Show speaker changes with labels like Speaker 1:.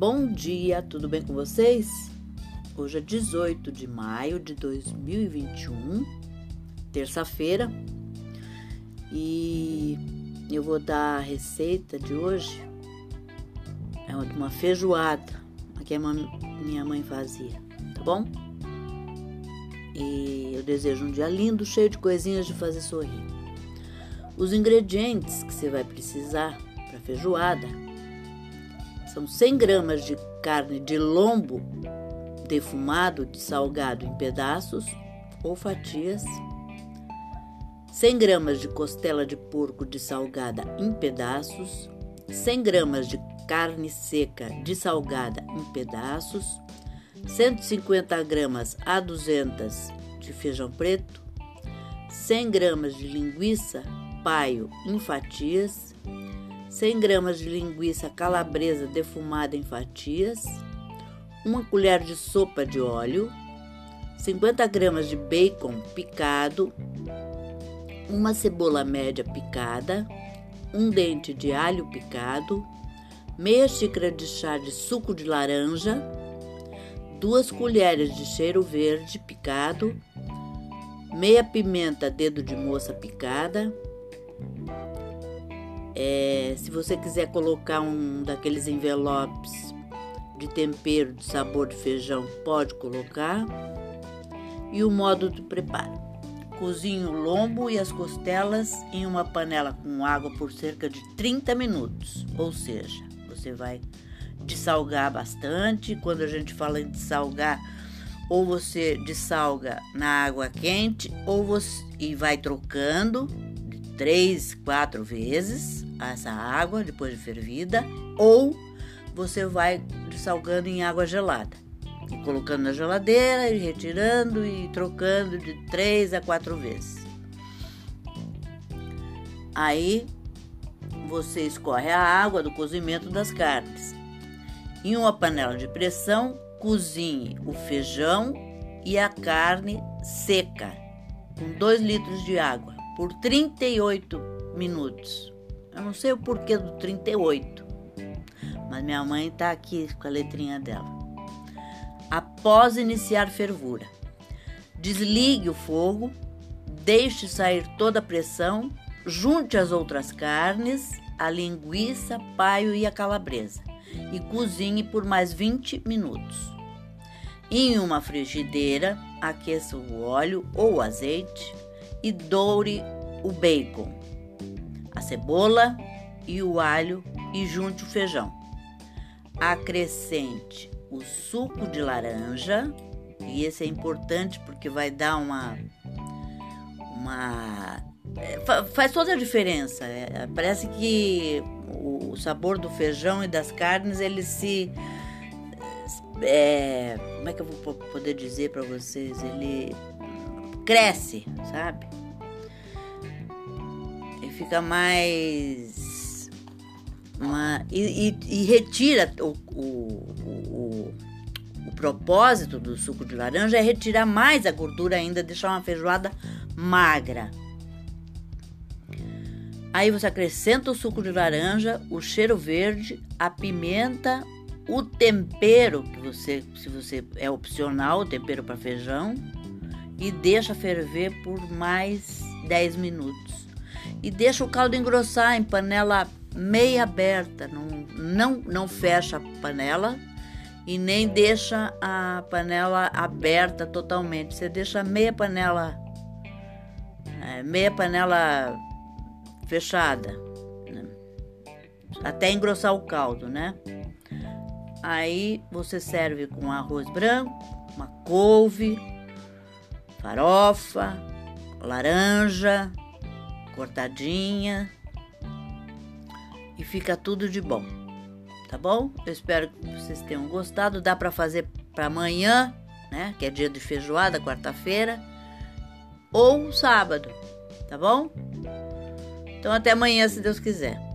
Speaker 1: Bom dia, tudo bem com vocês? Hoje é 18 de maio de 2021, terça-feira, e eu vou dar a receita de hoje. É uma feijoada que a minha mãe fazia, tá bom? E eu desejo um dia lindo, cheio de coisinhas de fazer sorrir. Os ingredientes que você vai precisar para feijoada são 100 gramas de carne de lombo defumado de salgado em pedaços ou fatias, 100 gramas de costela de porco de salgada em pedaços, 100 gramas de carne seca de salgada em pedaços, 150 gramas a 200 de feijão preto, 100 gramas de linguiça paio em fatias, 100 gramas de linguiça calabresa defumada em fatias, uma colher de sopa de óleo, 50 gramas de bacon picado, uma cebola média picada, um dente de alho picado, meia xícara de chá de suco de laranja, duas colheres de cheiro verde picado, meia pimenta dedo de moça picada, é, se você quiser colocar um daqueles envelopes de tempero de sabor de feijão, pode colocar. E o modo de preparo: cozinhe o lombo e as costelas em uma panela com água por cerca de 30 minutos. Ou seja, você vai dessalgar bastante. Quando a gente fala em dessalgar, ou você dessalga na água quente, ou você e vai trocando três, quatro vezes essa água depois de fervida, ou você vai salgando em água gelada e colocando na geladeira e retirando e trocando de três a quatro vezes. Aí você escorre a água do cozimento das carnes. Em uma panela de pressão, cozinhe o feijão e a carne seca com 2 litros de água por 38 minutos. Eu não sei o porquê do 38, mas minha mãe está aqui com a letrinha dela. Após iniciar fervura, desligue o fogo, deixe sair toda a pressão, junte as outras carnes, a linguiça, paio e a calabresa e cozinhe por mais 20 minutos. Em uma frigideira, aqueça o óleo ou azeite e doure o bacon, a cebola e o alho e junte o feijão. Acrescente o suco de laranja, e esse é importante porque vai dar uma uma é, faz toda a diferença. É, parece que o sabor do feijão e das carnes ele se é, como é que eu vou poder dizer para vocês? Ele cresce, sabe? E fica mais. Uma, e, e, e retira o, o, o, o, propósito do suco de laranja é retirar mais a gordura ainda, deixar uma feijoada magra. Aí você acrescenta o suco de laranja, o cheiro verde, a pimenta, o tempero que você, se você é opcional, o tempero para feijão, e deixa ferver por mais 10 minutos. E deixa o caldo engrossar em panela meia aberta, não, não, não fecha a panela e nem deixa a panela aberta totalmente. Você deixa meia panela, é, meia panela fechada, né? até engrossar o caldo, né? Aí você serve com arroz branco, uma couve, farofa, laranja cortadinha e fica tudo de bom. Tá bom? Eu espero que vocês tenham gostado. Dá para fazer para amanhã, né? Que é dia de feijoada, quarta-feira, ou sábado, tá bom? Então até amanhã, se Deus quiser.